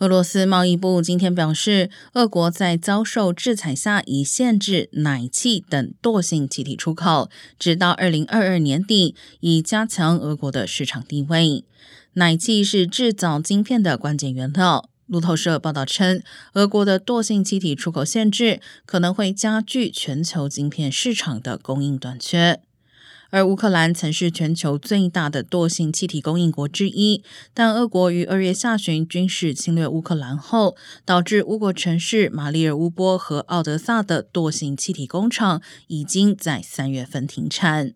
俄罗斯贸易部今天表示，俄国在遭受制裁下，已限制氖气等惰性气体出口，直到二零二二年底，以加强俄国的市场地位。氖气是制造晶片的关键原料。路透社报道称，俄国的惰性气体出口限制可能会加剧全球晶片市场的供应短缺。而乌克兰曾是全球最大的惰性气体供应国之一，但俄国于二月下旬军事侵略乌克兰后，导致乌国城市马里尔乌波和奥德萨的惰性气体工厂已经在三月份停产。